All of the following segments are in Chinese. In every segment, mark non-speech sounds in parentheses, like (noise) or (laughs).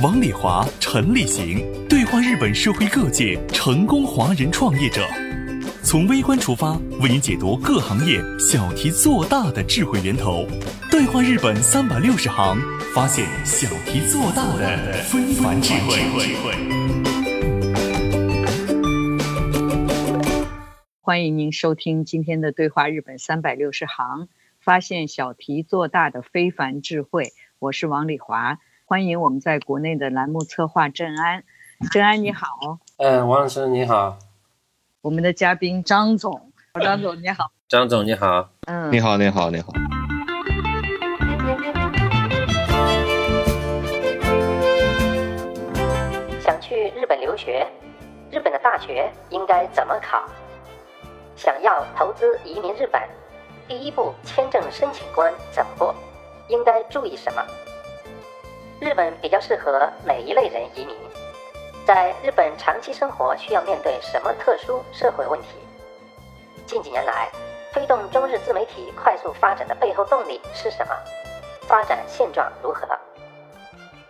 王礼华、陈立行对话日本社会各界成功华人创业者，从微观出发，为您解读各行业小题做大的智慧源头。对话日本三百六十行，发现小题做大的非凡智慧。欢迎您收听今天的对话日本三百六十行，发现小题做大的非凡智慧。我是王礼华。欢迎我们在国内的栏目策划郑安，郑安你好，嗯，王老师你好，我们的嘉宾张总，张总你好，张总你好，嗯，你好你好你好，想去日本留学，日本的大学应该怎么考？想要投资移民日本，第一步签证申请关怎么过？应该注意什么？日本比较适合哪一类人移民？在日本长期生活需要面对什么特殊社会问题？近几年来，推动中日自媒体快速发展的背后动力是什么？发展现状如何？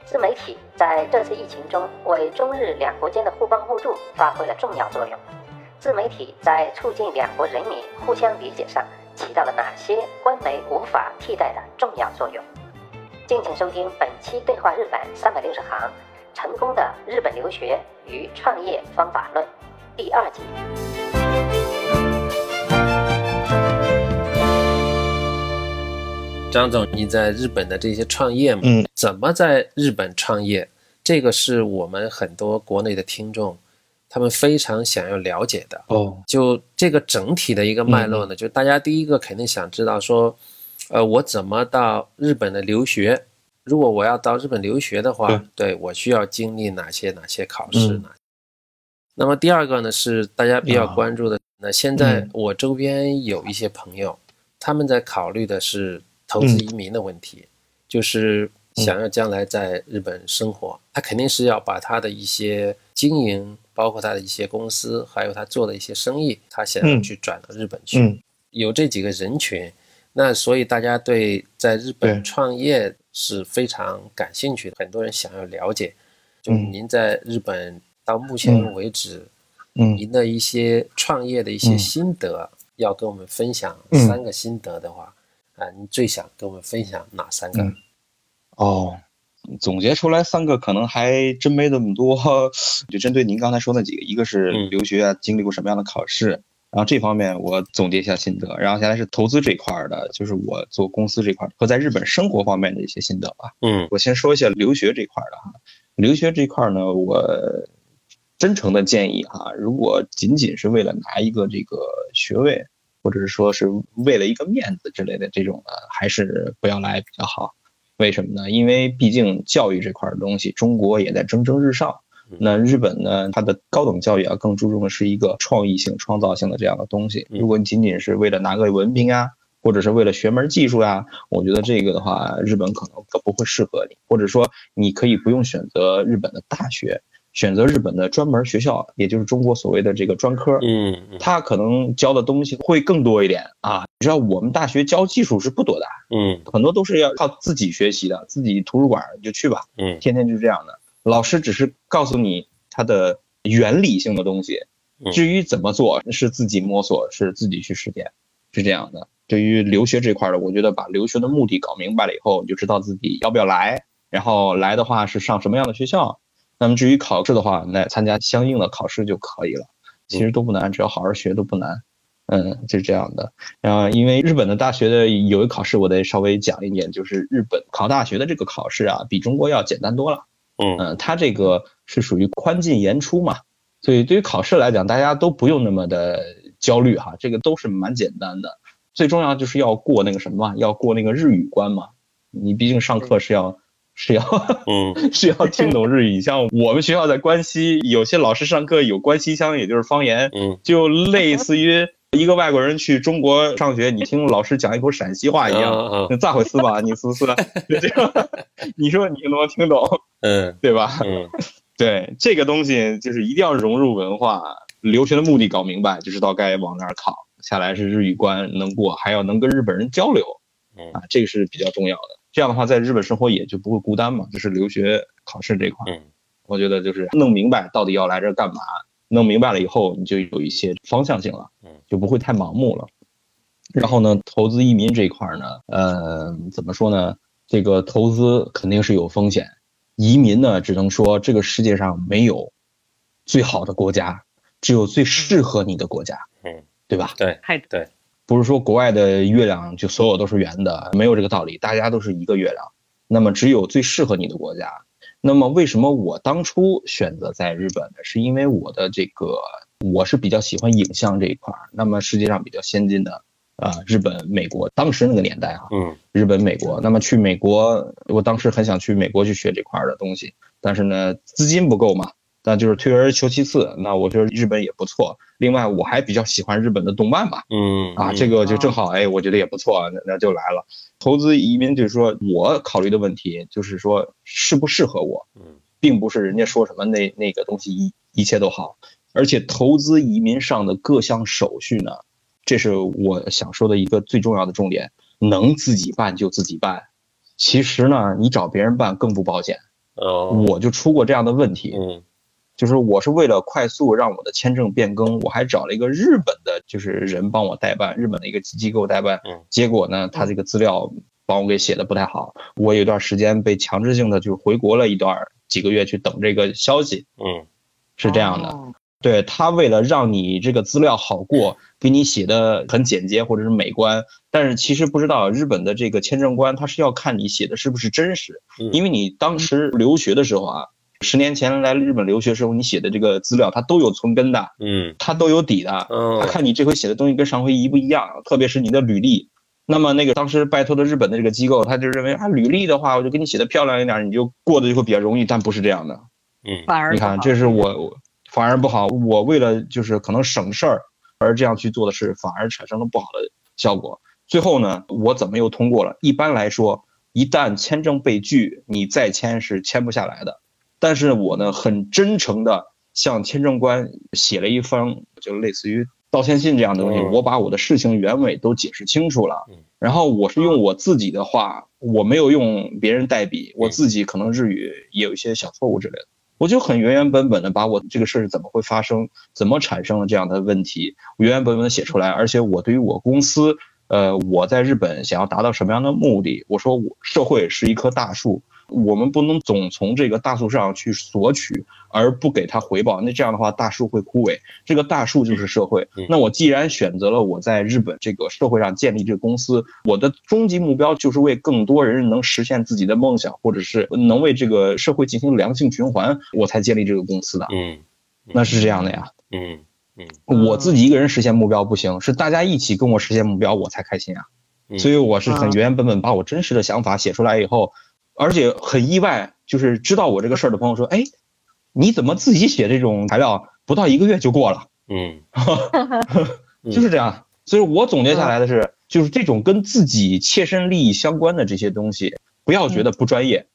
自媒体在这次疫情中为中日两国间的互帮互助发挥了重要作用。自媒体在促进两国人民互相理解上起到了哪些官媒无法替代的重要作用？敬请收听本期《对话日本三百六十行：成功的日本留学与创业方法论》第二集。张总，你在日本的这些创业嘛？嗯，怎么在日本创业？这个是我们很多国内的听众，他们非常想要了解的。哦，就这个整体的一个脉络呢，就大家第一个肯定想知道说。呃，我怎么到日本的留学？如果我要到日本留学的话，对我需要经历哪些哪些考试呢？那么第二个呢，是大家比较关注的。那现在我周边有一些朋友，他们在考虑的是投资移民的问题，就是想要将来在日本生活，他肯定是要把他的一些经营，包括他的一些公司，还有他做的一些生意，他想要去转到日本去。有这几个人群。那所以大家对在日本创业是非常感兴趣的，很多人想要了解。就您在日本到目前为止，嗯，您的一些创业的一些心得，要跟我们分享三个心得的话，啊，您最想跟我们分享哪三个？哦，总结出来三个可能还真没那么多，(laughs) 就针对您刚才说那几个，一个是留学啊经历过什么样的考试。然后这方面我总结一下心得，然后现在是投资这块的，就是我做公司这块和在日本生活方面的一些心得吧。嗯，我先说一下留学这块的哈，留学这块呢，我真诚的建议哈，如果仅仅是为了拿一个这个学位，或者是说是为了一个面子之类的这种的，还是不要来比较好。为什么呢？因为毕竟教育这块的东西，中国也在蒸蒸日上。那日本呢？它的高等教育啊，更注重的是一个创意性、创造性的这样的东西。如果你仅仅是为了拿个文凭啊，或者是为了学门技术呀，我觉得这个的话，日本可能可不会适合你。或者说，你可以不用选择日本的大学，选择日本的专门学校，也就是中国所谓的这个专科。嗯，他可能教的东西会更多一点啊。你知道，我们大学教技术是不多的，嗯，很多都是要靠自己学习的，自己图书馆就去吧，嗯，天天就是这样的。老师只是告诉你它的原理性的东西，至于怎么做是自己摸索，是自己去实践，是这样的。对于留学这块的，我觉得把留学的目的搞明白了以后，你就知道自己要不要来，然后来的话是上什么样的学校。那么至于考试的话，那参加相应的考试就可以了。其实都不难，只要好好学都不难。嗯，就是这样的。然后因为日本的大学的有一考试，我得稍微讲一点，就是日本考大学的这个考试啊，比中国要简单多了。嗯它这个是属于宽进严出嘛，所以对于考试来讲，大家都不用那么的焦虑哈，这个都是蛮简单的。最重要就是要过那个什么嘛，要过那个日语关嘛。你毕竟上课是要是要，嗯，(laughs) 是要听懂日语。像我们学校在关西，有些老师上课有关西腔，也就是方言，嗯，就类似于一个外国人去中国上学，你听老师讲一口陕西话一样，那咋回事吧？(laughs) 你是不是？就这样，你说你能不能听懂？嗯，对吧？嗯，对，这个东西就是一定要融入文化，留学的目的搞明白，就知道该往哪儿考。下来是日语关能过，还要能跟日本人交流，啊，这个是比较重要的。这样的话，在日本生活也就不会孤单嘛。就是留学考试这块，我觉得就是弄明白到底要来这干嘛，弄明白了以后，你就有一些方向性了，就不会太盲目了。然后呢，投资移民这一块呢，呃，怎么说呢？这个投资肯定是有风险，移民呢，只能说这个世界上没有最好的国家，只有最适合你的国家。嗯。对吧？对，太对，不是说国外的月亮就所有都是圆的，没有这个道理。大家都是一个月亮，那么只有最适合你的国家。那么为什么我当初选择在日本呢？是因为我的这个我是比较喜欢影像这一块儿。那么世界上比较先进的啊，日本、美国，当时那个年代啊，嗯，日本、美国。那么去美国，我当时很想去美国去学这块儿的东西，但是呢，资金不够嘛。那就是退而求其次，那我觉得日本也不错。另外，我还比较喜欢日本的动漫吧，嗯啊，这个就正好，哎，我觉得也不错，那那就来了。投资移民就是说我考虑的问题，就是说适不适合我，嗯，并不是人家说什么那那个东西一一切都好。而且投资移民上的各项手续呢，这是我想说的一个最重要的重点，能自己办就自己办。其实呢，你找别人办更不保险。哦，我就出过这样的问题。嗯。就是我是为了快速让我的签证变更，我还找了一个日本的，就是人帮我代办，日本的一个机构代办。嗯，结果呢，他这个资料帮我给写的不太好，我有一段时间被强制性的就回国了一段几个月去等这个消息。嗯，是这样的，对他为了让你这个资料好过，给你写的很简洁或者是美观，但是其实不知道日本的这个签证官他是要看你写的是不是真实，因为你当时留学的时候啊。十年前来日本留学时候，你写的这个资料，它都有存根的，嗯，它都有底的，嗯，他看你这回写的东西跟上回一不一样，特别是你的履历。那么那个当时拜托的日本的这个机构，他就认为啊，履历的话，我就给你写的漂亮一点，你就过得就会比较容易，但不是这样的，嗯，反而你看，这是我反而不好，我为了就是可能省事儿而这样去做的事，反而产生了不好的效果。最后呢，我怎么又通过了？一般来说，一旦签证被拒，你再签是签不下来的。但是我呢，很真诚的向签证官写了一封，就类似于道歉信这样的东西。我把我的事情原委都解释清楚了，然后我是用我自己的话，我没有用别人代笔，我自己可能日语也有一些小错误之类的，我就很原原本本的把我这个事儿怎么会发生，怎么产生了这样的问题，原原本本的写出来。而且我对于我公司，呃，我在日本想要达到什么样的目的，我说我社会是一棵大树。我们不能总从这个大树上去索取，而不给他回报。那这样的话，大树会枯萎。这个大树就是社会。那我既然选择了我在日本这个社会上建立这个公司，我的终极目标就是为更多人能实现自己的梦想，或者是能为这个社会进行良性循环，我才建立这个公司的。嗯，那是这样的呀。嗯嗯，我自己一个人实现目标不行，是大家一起跟我实现目标，我才开心啊。所以我是很原原本本把我真实的想法写出来以后。而且很意外，就是知道我这个事儿的朋友说：“哎，你怎么自己写这种材料，不到一个月就过了？”嗯，(laughs) 就是这样。所以我总结下来的是，就是这种跟自己切身利益相关的这些东西，不要觉得不专业。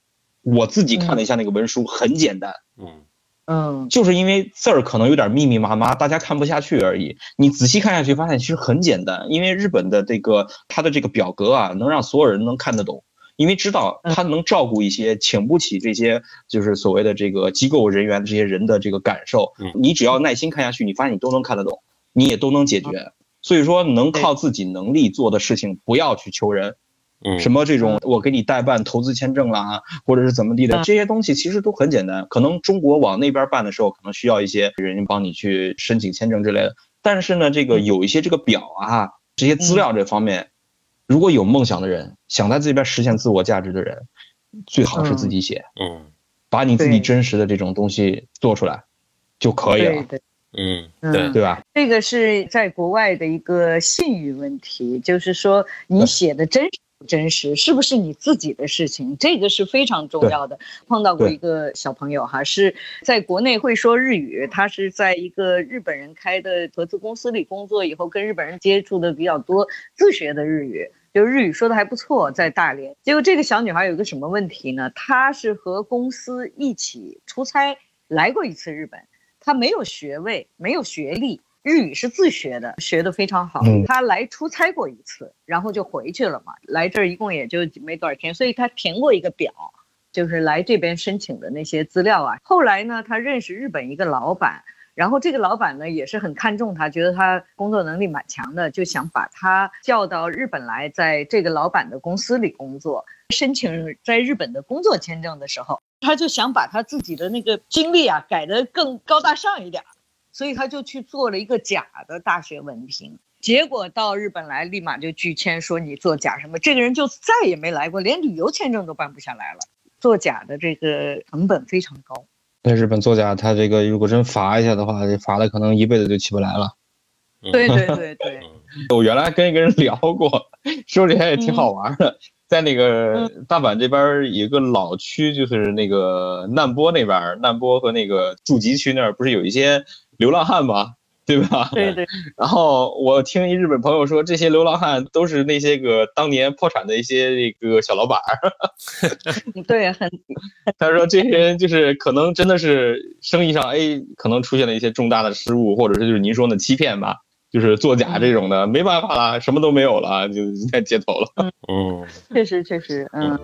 我自己看了一下那个文书，很简单。嗯嗯，就是因为字儿可能有点密密麻麻，大家看不下去而已。你仔细看下去，发现其实很简单，因为日本的这个它的这个表格啊，能让所有人能看得懂。因为知道他能照顾一些请不起这些就是所谓的这个机构人员这些人的这个感受，你只要耐心看下去，你发现你都能看得懂，你也都能解决。所以说，能靠自己能力做的事情，不要去求人。什么这种我给你代办投资签证啦，或者是怎么地的这些东西，其实都很简单。可能中国往那边办的时候，可能需要一些人帮你去申请签证之类的。但是呢，这个有一些这个表啊，这些资料这方面。如果有梦想的人，想在这边实现自我价值的人，最好是自己写，嗯，把你自己真实的这种东西做出来就可以了，对嗯，对。对吧？这个是在国外的一个信誉问题，就是说你写的真实真实，是不是你自己的事情？这个是非常重要的。碰到过一个小朋友哈，是在国内会说日语，他是在一个日本人开的合资公司里工作，以后跟日本人接触的比较多，自学的日语，就日语说的还不错，在大连。结果这个小女孩有个什么问题呢？她是和公司一起出差来过一次日本，她没有学位，没有学历。日语是自学的，学的非常好。他来出差过一次，然后就回去了嘛。来这儿一共也就没多少天，所以他填过一个表，就是来这边申请的那些资料啊。后来呢，他认识日本一个老板，然后这个老板呢也是很看重他，觉得他工作能力蛮强的，就想把他叫到日本来，在这个老板的公司里工作。申请在日本的工作签证的时候，他就想把他自己的那个经历啊改得更高大上一点。所以他就去做了一个假的大学文凭，结果到日本来，立马就拒签，说你作假什么，这个人就再也没来过，连旅游签证都办不下来了。做假的这个成本非常高。在日本做假，他这个如果真罚一下的话，罚的可能一辈子就起不来了。对对 (laughs) 对对。我原来跟一个人聊过，说起来也挺好玩的，在那个大阪这边有一个老区，就是那个难波那边，难波和那个筑吉区那儿不是有一些。流浪汉吧，对吧？对对。然后我听一日本朋友说，这些流浪汉都是那些个当年破产的一些那个小老板儿。(laughs) 对，很。(laughs) 他说这些人就是可能真的是生意上哎，可能出现了一些重大的失误，或者是就是您说的欺骗吧，就是作假这种的，没办法了，什么都没有了，就在街头了。嗯，确实确实，嗯。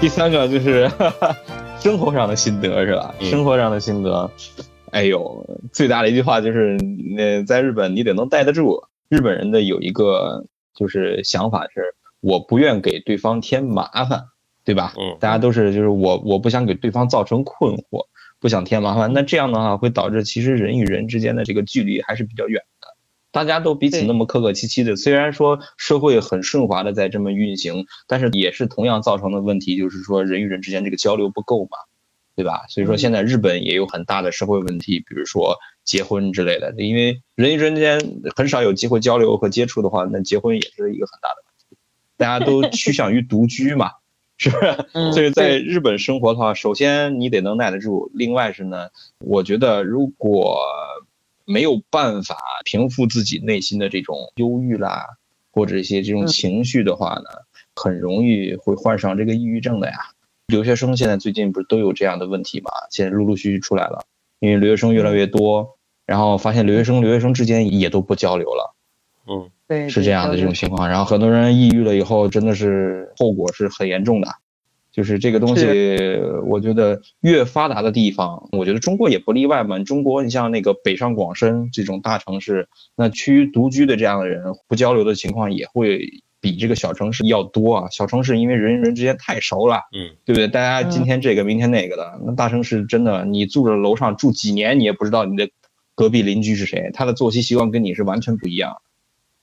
第三个就是 (laughs) 生活上的心得是吧？生活上的心得，哎呦，最大的一句话就是，那在日本你得能待得住。日本人的有一个就是想法是，我不愿给对方添麻烦，对吧？嗯，大家都是就是我我不想给对方造成困惑，不想添麻烦。那这样的话会导致其实人与人之间的这个距离还是比较远。大家都彼此那么客客气气的，虽然说社会很顺滑的在这么运行，但是也是同样造成的问题，就是说人与人之间这个交流不够嘛，对吧？所以说现在日本也有很大的社会问题，比如说结婚之类的，因为人与人之间很少有机会交流和接触的话，那结婚也是一个很大的问题。大家都趋向于独居嘛，是不是？所以在日本生活的话，首先你得能耐得住，另外是呢，我觉得如果。没有办法平复自己内心的这种忧郁啦，或者一些这种情绪的话呢，很容易会患上这个抑郁症的呀。留学生现在最近不是都有这样的问题嘛？现在陆陆续续出来了，因为留学生越来越多，然后发现留学生留学生之间也都不交流了。嗯，对，是这样的这种情况。然后很多人抑郁了以后，真的是后果是很严重的。就是这个东西，我觉得越发达的地方，我觉得中国也不例外嘛。中国，你像那个北上广深这种大城市，那区独居的这样的人，不交流的情况也会比这个小城市要多啊。小城市因为人与人之间太熟了，嗯，对不对？大家今天这个明天那个的。那大城市真的，你住着楼上住几年，你也不知道你的隔壁邻居是谁，他的作息习惯跟你是完全不一样。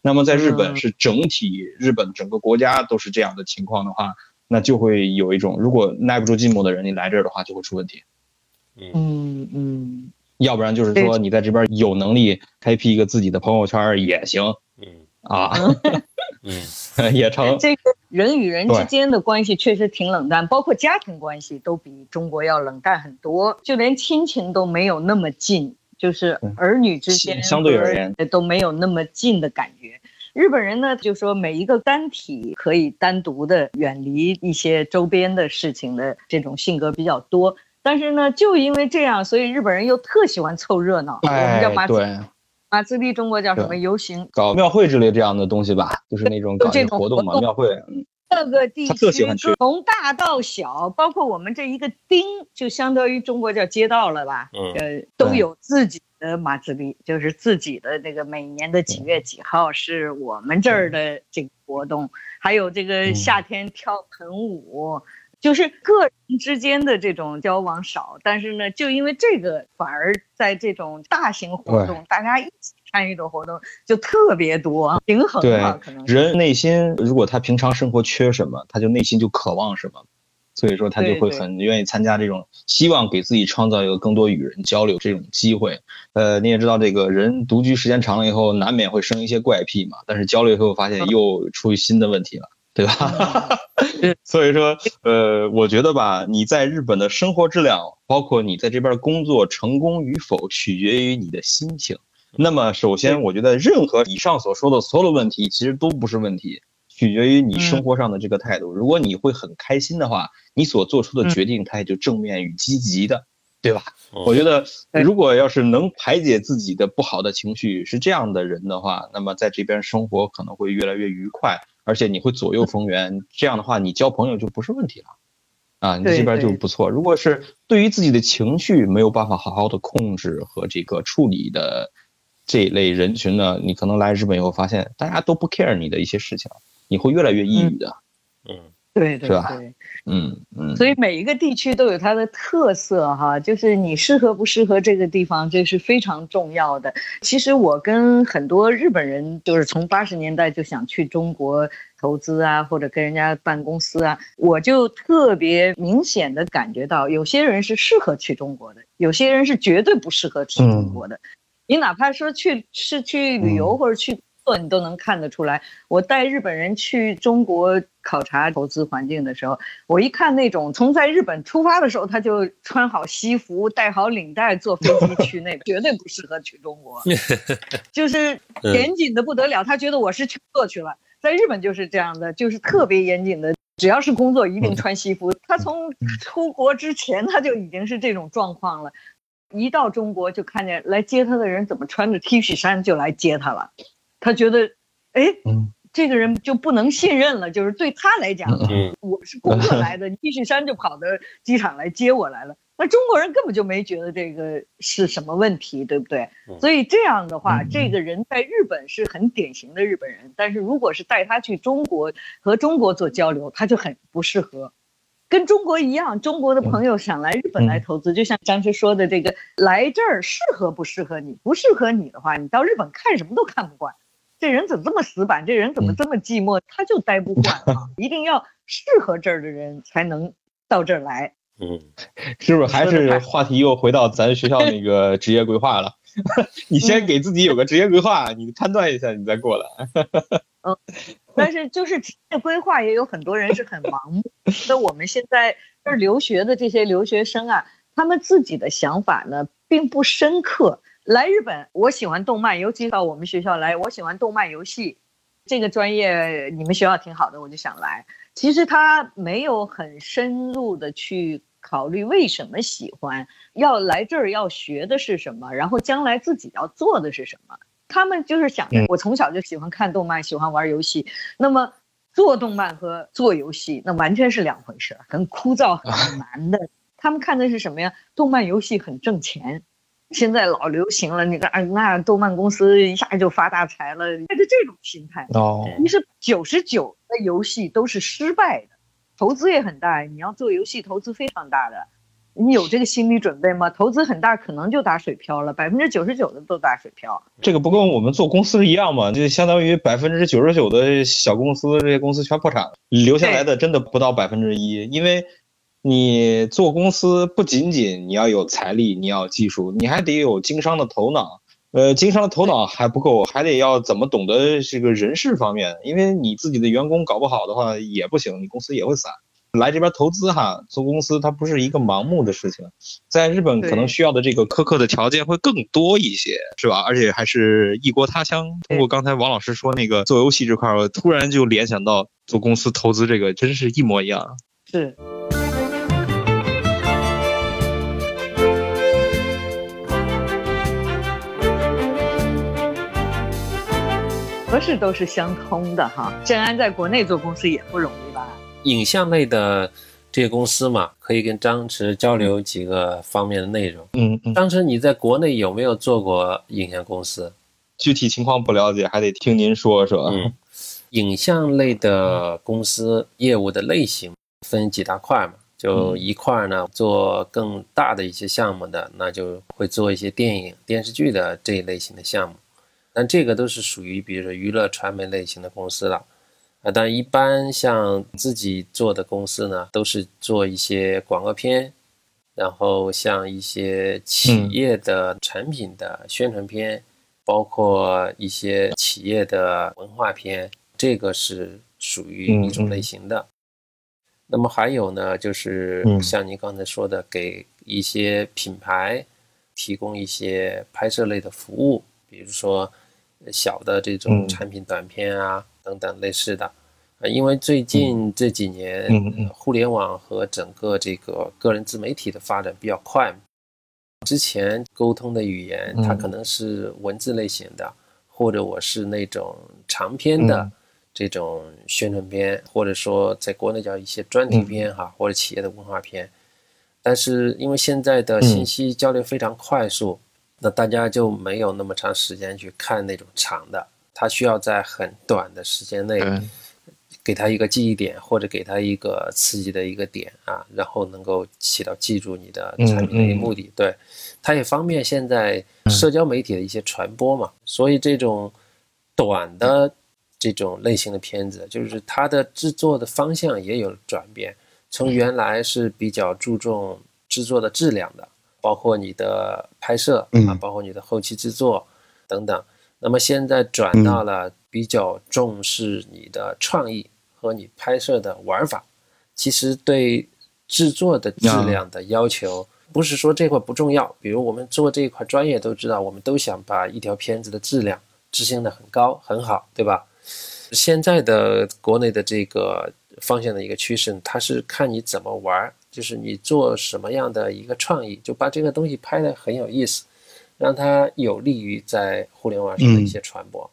那么在日本是整体日本整个国家都是这样的情况的话。那就会有一种，如果耐不住寂寞的人，你来这儿的话，就会出问题。嗯嗯，要不然就是说，你在这边有能力开辟一个自己的朋友圈也行。嗯啊，嗯也成。这个人与人之间的关系确实挺冷淡，包括家庭关系都比中国要冷淡很多，就连亲情都没有那么近，就是儿女之间相对而言都没有那么近的感觉。日本人呢，就说每一个单体可以单独的远离一些周边的事情的这种性格比较多，但是呢，就因为这样，所以日本人又特喜欢凑热闹。我们叫马对马自立，中国叫什么游行、搞庙会之类这样的东西吧，就是那种搞这种活动嘛，庙会。各个地区从大到小，包括我们这一个町，就相当于中国叫街道了吧？呃，都有自己的马自立，就是自己的那个每年的几月几号是我们这儿的这个活动，还有这个夏天跳盆舞，就是个人之间的这种交往少，但是呢，就因为这个，反而在这种大型活动，大家一起。参与的活动就特别多，平衡嘛，可能人内心如果他平常生活缺什么，他就内心就渴望什么。所以说他就会很愿意参加这种，希望给自己创造一个更多与人交流这种机会。呃，你也知道，这个人独居时间长了以后，难免会生一些怪癖嘛。但是交流以后发现又出新的问题了，对吧？(laughs) 所以说，呃，我觉得吧，你在日本的生活质量，包括你在这边工作成功与否，取决于你的心情。那么，首先，我觉得任何以上所说的所有的问题，其实都不是问题。取决于你生活上的这个态度。如果你会很开心的话，你所做出的决定它也就正面与积极的，对吧？我觉得，如果要是能排解自己的不好的情绪，是这样的人的话，那么在这边生活可能会越来越愉快，而且你会左右逢源。这样的话，你交朋友就不是问题了，啊，你这边就不错。如果是对于自己的情绪没有办法好好的控制和这个处理的这一类人群呢，你可能来日本以后发现，大家都不 care 你的一些事情。你会越来越抑郁的，嗯，对对对，嗯嗯，所以每一个地区都有它的特色哈，就是你适合不适合这个地方，这是非常重要的。其实我跟很多日本人，就是从八十年代就想去中国投资啊，或者跟人家办公司啊，我就特别明显的感觉到，有些人是适合去中国的，有些人是绝对不适合去中国的。你哪怕说去是去旅游或者去。你都能看得出来。我带日本人去中国考察投资环境的时候，我一看那种从在日本出发的时候，他就穿好西服、戴好领带坐飞机去那个，(laughs) 绝对不适合去中国，(laughs) 就是严谨的不得了。他觉得我是去做去了，在日本就是这样的，就是特别严谨的，只要是工作一定穿西服。他从出国之前他就已经是这种状况了，一到中国就看见来接他的人怎么穿着 T 恤衫就来接他了。他觉得，哎，这个人就不能信任了。就是对他来讲，我是工作来的，T 恤衫就跑到机场来接我来了。那中国人根本就没觉得这个是什么问题，对不对？所以这样的话，这个人在日本是很典型的日本人。但是如果是带他去中国和中国做交流，他就很不适合。跟中国一样，中国的朋友想来日本来投资，就像张弛说的，这个来这儿适合不适合你？不适合你的话，你到日本看什么都看不惯。这人怎么这么死板？这人怎么这么寂寞？他就待不惯啊！(laughs) 一定要适合这儿的人才能到这儿来。嗯，是不是还是话题又回到咱学校那个 (laughs) 职业规划了？(laughs) 你先给自己有个职业规划，你判断一下，你再过来。嗯，但是就是职业规划也有很多人是很盲目。那我们现在这留学的这些留学生啊，他们自己的想法呢并不深刻。来日本，我喜欢动漫，尤其到我们学校来，我喜欢动漫游戏，这个专业你们学校挺好的，我就想来。其实他没有很深入的去考虑为什么喜欢，要来这儿要学的是什么，然后将来自己要做的是什么。他们就是想，我从小就喜欢看动漫，喜欢玩游戏。那么做动漫和做游戏，那完全是两回事，很枯燥、很难的。(laughs) 他们看的是什么呀？动漫游戏很挣钱。现在老流行了，你看，那动漫公司一下就发大财了，带着这种心态。哦，你是九十九的游戏都是失败的，投资也很大。你要做游戏，投资非常大的，你有这个心理准备吗？投资很大，可能就打水漂了，百分之九十九的都打水漂。这个不跟我们做公司一样吗？就相当于百分之九十九的小公司，这些公司全破产了，留下来的真的不到百分之一，因为。你做公司不仅仅你要有财力，你要技术，你还得有经商的头脑。呃，经商的头脑还不够，还得要怎么懂得这个人事方面。因为你自己的员工搞不好的话也不行，你公司也会散。来这边投资哈，做公司它不是一个盲目的事情。在日本可能需要的这个苛刻的条件会更多一些，是吧？而且还是异国他乡。通过刚才王老师说那个做游戏这块，我突然就联想到做公司投资这个，真是一模一样。是。模式都是相通的哈。正安在国内做公司也不容易吧？影像类的这些公司嘛，可以跟张弛交流几个方面的内容。嗯嗯。张弛，你在国内有没有做过影像公司？具体情况不了解，还得听您说说。嗯。影像类的公司业务的类型分几大块嘛？就一块呢，做更大的一些项目的，那就会做一些电影、电视剧的这一类型的项目。但这个都是属于比如说娱乐传媒类型的公司了，啊，但一般像自己做的公司呢，都是做一些广告片，然后像一些企业的产品的宣传片，包括一些企业的文化片，这个是属于一种类型的。那么还有呢，就是像您刚才说的，给一些品牌提供一些拍摄类的服务，比如说小的这种产品短片啊等等类似的。啊，因为最近这几年，互联网和整个这个个人自媒体的发展比较快，之前沟通的语言它可能是文字类型的，或者我是那种长篇的。这种宣传片，或者说在国内叫一些专题片哈，或者企业的文化片，但是因为现在的信息交流非常快速，那大家就没有那么长时间去看那种长的，他需要在很短的时间内给他一个记忆点，或者给他一个刺激的一个点啊，然后能够起到记住你的产品的一个目的。对，它也方便现在社交媒体的一些传播嘛，所以这种短的。这种类型的片子，就是它的制作的方向也有转变，从原来是比较注重制作的质量的，包括你的拍摄啊，包括你的后期制作等等，那么现在转到了比较重视你的创意和你拍摄的玩法。其实对制作的质量的要求，不是说这块不重要，比如我们做这一块专业都知道，我们都想把一条片子的质量执行的很高很好，对吧？现在的国内的这个方向的一个趋势，它是看你怎么玩，就是你做什么样的一个创意，就把这个东西拍的很有意思，让它有利于在互联网上的一些传播。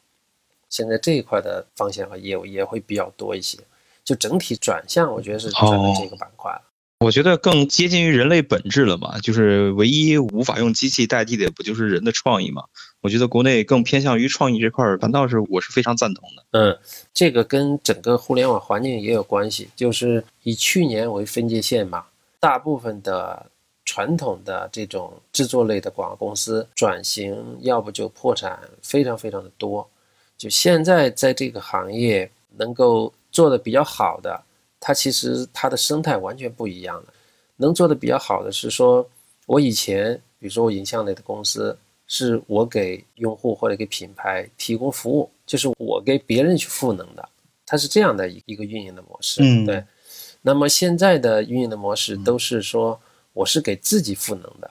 现在这一块的方向和业务也会比较多一些，就整体转向，我觉得是转到这个板块了。我觉得更接近于人类本质了嘛，就是唯一无法用机器代替的，不就是人的创意嘛？我觉得国内更偏向于创意这块儿，反倒是我是非常赞同的。嗯，这个跟整个互联网环境也有关系，就是以去年为分界线嘛，大部分的传统的这种制作类的广告公司转型，要不就破产，非常非常的多。就现在在这个行业能够做的比较好的。它其实它的生态完全不一样了，能做的比较好的是说，我以前比如说我影像类的公司，是我给用户或者给品牌提供服务，就是我给别人去赋能的，它是这样的一一个运营的模式。嗯，对。那么现在的运营的模式都是说，我是给自己赋能的，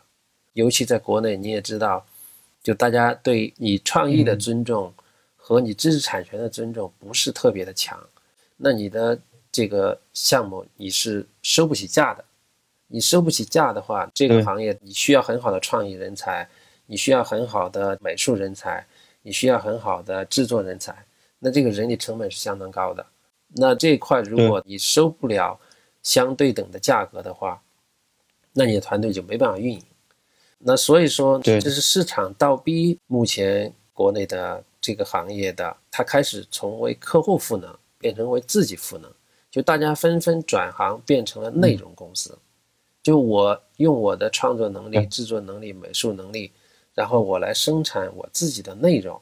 尤其在国内你也知道，就大家对你创意的尊重和你知识产权的尊重不是特别的强，那你的。这个项目你是收不起价的，你收不起价的话，这个行业你需要很好的创意人才，你需要很好的美术人才，你需要很好的制作人才，那这个人力成本是相当高的。那这一块如果你收不了相对等的价格的话，那你的团队就没办法运营。那所以说，这是市场倒逼目前国内的这个行业的，它开始从为客户赋能变成为自己赋能。就大家纷纷转行变成了内容公司，就我用我的创作能力、制作能力、美术能力，然后我来生产我自己的内容，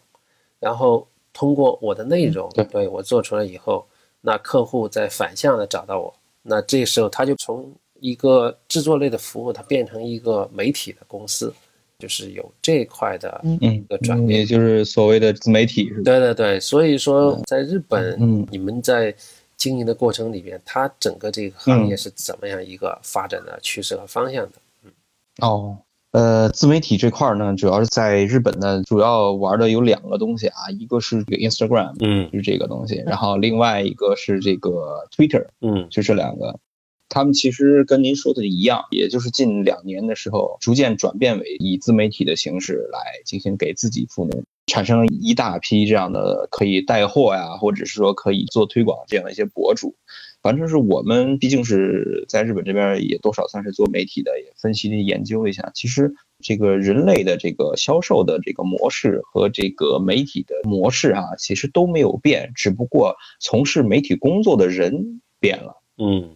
然后通过我的内容，对我做出来以后，那客户再反向的找到我，那这时候他就从一个制作类的服务，它变成一个媒体的公司，就是有这块的一个转变，也就是所谓的自媒体，是吧？对对对，所以说在日本，嗯你们在。经营的过程里边，它整个这个行业是怎么样一个发展的趋势和方向的？嗯，哦，呃，自媒体这块呢，主要是在日本呢，主要玩的有两个东西啊，一个是这个 Instagram，嗯，就是这个东西，然后另外一个是这个 Twitter，嗯，就这两个。他们其实跟您说的一样，也就是近两年的时候，逐渐转变为以自媒体的形式来进行给自己赋能。产生一大批这样的可以带货呀，或者是说可以做推广这样的一些博主，反正是我们毕竟是在日本这边也多少算是做媒体的，也分析研究一下，其实这个人类的这个销售的这个模式和这个媒体的模式啊，其实都没有变，只不过从事媒体工作的人变了，嗯，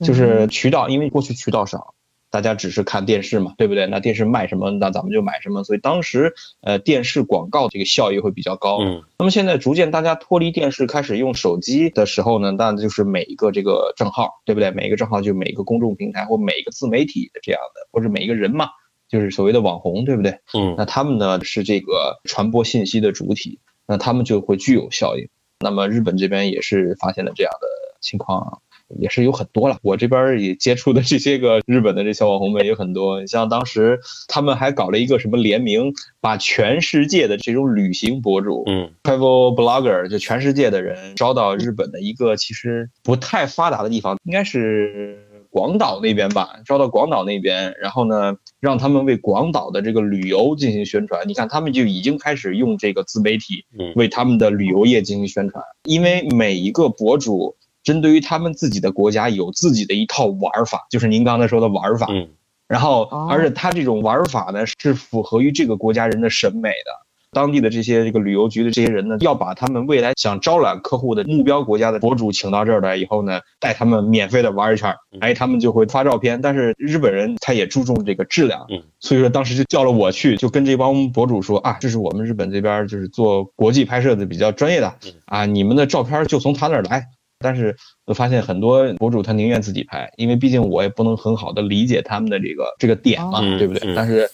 就是渠道，因为过去渠道少。大家只是看电视嘛，对不对？那电视卖什么，那咱们就买什么。所以当时，呃，电视广告这个效益会比较高。嗯。那么现在逐渐大家脱离电视，开始用手机的时候呢，那就是每一个这个账号，对不对？每一个账号就每一个公众平台或每一个自媒体的这样的，或者每一个人嘛，就是所谓的网红，对不对？嗯。那他们呢是这个传播信息的主体，那他们就会具有效应。那么日本这边也是发现了这样的情况。也是有很多了，我这边也接触的这些个日本的这小网红们也很多。你像当时他们还搞了一个什么联名，把全世界的这种旅行博主，嗯，travel blogger，就全世界的人招到日本的一个其实不太发达的地方，应该是广岛那边吧，招到广岛那边，然后呢，让他们为广岛的这个旅游进行宣传。你看，他们就已经开始用这个自媒体为他们的旅游业进行宣传，因为每一个博主。针对于他们自己的国家有自己的一套玩法，就是您刚才说的玩法。嗯，然后而且他这种玩法呢是符合于这个国家人的审美的。当地的这些这个旅游局的这些人呢，要把他们未来想招揽客户的目标国家的博主请到这儿来以后呢，带他们免费的玩一圈，哎，他们就会发照片。但是日本人他也注重这个质量，嗯，所以说当时就叫了我去，就跟这帮博主说啊，这是我们日本这边就是做国际拍摄的比较专业的，啊，你们的照片就从他那儿来。但是我发现很多博主他宁愿自己拍，因为毕竟我也不能很好的理解他们的这个这个点嘛，对不对？但是，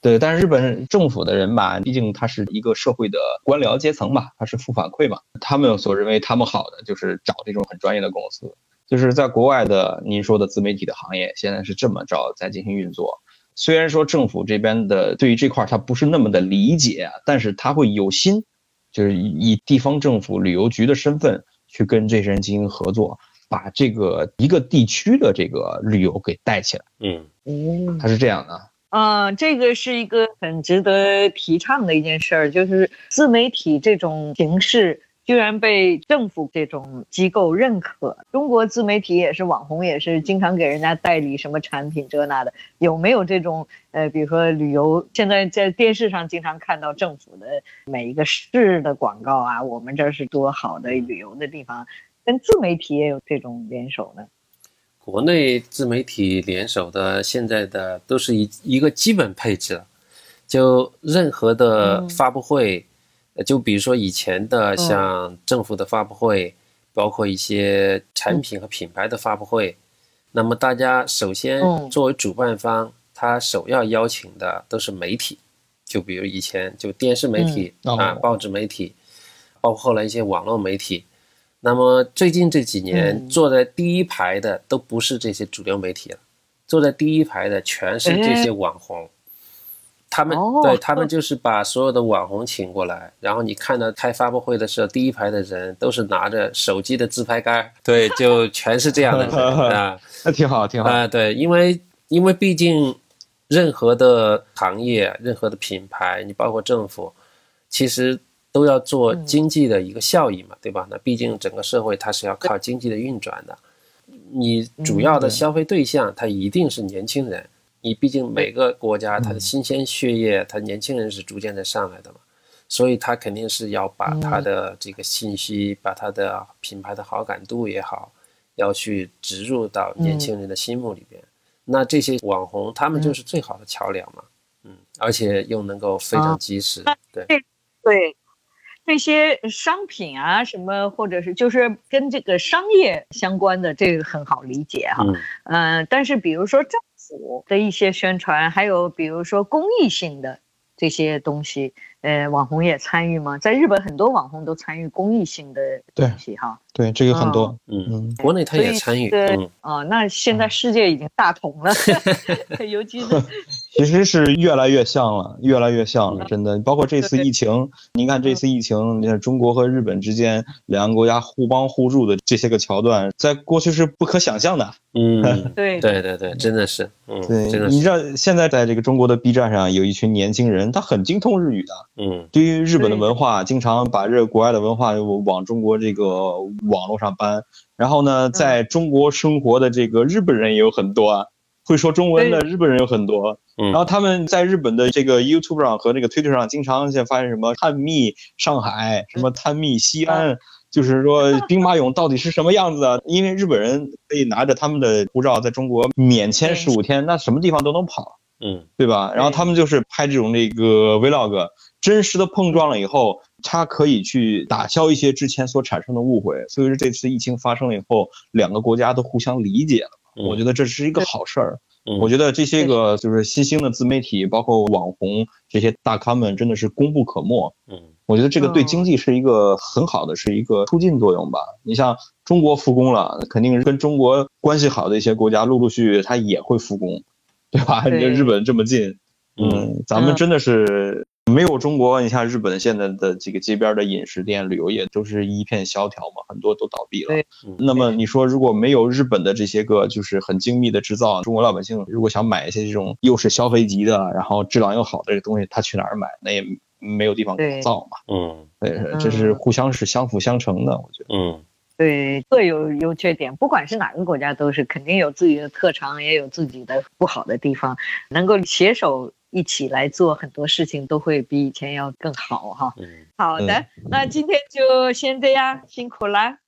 对，但是日本政府的人吧，毕竟他是一个社会的官僚阶层嘛，他是负反馈嘛，他们所认为他们好的就是找这种很专业的公司。就是在国外的您说的自媒体的行业，现在是这么着在进行运作。虽然说政府这边的对于这块他不是那么的理解，但是他会有心，就是以地方政府旅游局的身份。去跟这些人进行合作，把这个一个地区的这个旅游给带起来。嗯嗯，它是这样的。啊，这个是一个很值得提倡的一件事儿，就是自媒体这种形式。居然被政府这种机构认可，中国自媒体也是网红，也是经常给人家代理什么产品这那的，有没有这种呃，比如说旅游，现在在电视上经常看到政府的每一个市的广告啊，我们这是多好的旅游的地方，跟自媒体也有这种联手呢？国内自媒体联手的现在的都是一一个基本配置，就任何的发布会。就比如说以前的像政府的发布会，包括一些产品和品牌的发布会，那么大家首先作为主办方，他首要邀请的都是媒体，就比如以前就电视媒体啊、报纸媒体，包括后来一些网络媒体。那么最近这几年坐在第一排的都不是这些主流媒体了，坐在第一排的全是这些网红。他们对他们就是把所有的网红请过来，然后你看到开发布会的时候，第一排的人都是拿着手机的自拍杆，对，就 (laughs) 全是这样的人 (laughs) 啊，那挺好，挺好。啊，对，因为因为毕竟任何的行业、任何的品牌，你包括政府，其实都要做经济的一个效益嘛，对吧？那毕竟整个社会它是要靠经济的运转的，你主要的消费对象它一定是年轻人。你毕竟每个国家，它的新鲜血液，它年轻人是逐渐在上来的嘛，所以他肯定是要把他的这个信息，把他的品牌的好感度也好，要去植入到年轻人的心目里边。那这些网红，他们就是最好的桥梁嘛，嗯，而且又能够非常及时，对对，这些商品啊什么，或者是就是跟这个商业相关的，这个很好理解哈，嗯，但是比如说这。的一些宣传，还有比如说公益性的这些东西，呃，网红也参与吗？在日本很多网红都参与公益性的东西哈。对，这个很多，嗯嗯，国内他也参与，对，啊，那现在世界已经大同了，(laughs) 尤其是。(laughs) 其实是越来越像了，越来越像了，真的。包括这次疫情，您看这次疫情，你看中国和日本之间两个国家互帮互助的这些个桥段，在过去是不可想象的。嗯，(laughs) 对对对对，真的是，嗯，对，真的。你知道现在在这个中国的 B 站上有一群年轻人，他很精通日语的。嗯，对于日本的文化，经常把这个国外的文化往中国这个网络上搬。然后呢，在中国生活的这个日本人也有很多啊。会说中文的日本人有很多，然后他们在日本的这个 YouTube 上和那个 Twitter 上，经常现发现什么探秘上海，什么探秘西安，就是说兵马俑到底是什么样子啊？因为日本人可以拿着他们的护照在中国免签十五天，那什么地方都能跑，嗯，对吧？然后他们就是拍这种那个 vlog，真实的碰撞了以后，他可以去打消一些之前所产生的误会。所以说这次疫情发生了以后，两个国家都互相理解了，我觉得这是一个好事儿。我觉得这些个就是新兴的自媒体，包括网红这些大咖们，真的是功不可没。嗯。我觉得这个对经济是一个很好的，是一个促进作用吧。你像中国复工了，肯定跟中国关系好的一些国家陆陆续续它也会复工，对吧？你这日本这么近，嗯，咱们真的是没有中国。你像日本现在的这个街边的饮食店、旅游业都是一片萧条嘛，很多都倒闭了。那么你说如果没有日本的这些个就是很精密的制造，中国老百姓如果想买一些这种又是消费级的，然后质量又好的这东西，他去哪儿买？那也。没有地方可造嘛，嗯，对，这是互相是相辅相成的，我觉得，嗯，对，各有优缺点，不管是哪个国家，都是肯定有自己的特长，也有自己的不好的地方，能够携手一起来做很多事情，都会比以前要更好哈。嗯，好的，那今天就先这样，辛苦了。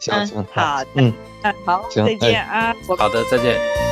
行行，好，嗯，好，再见啊，好的，再见。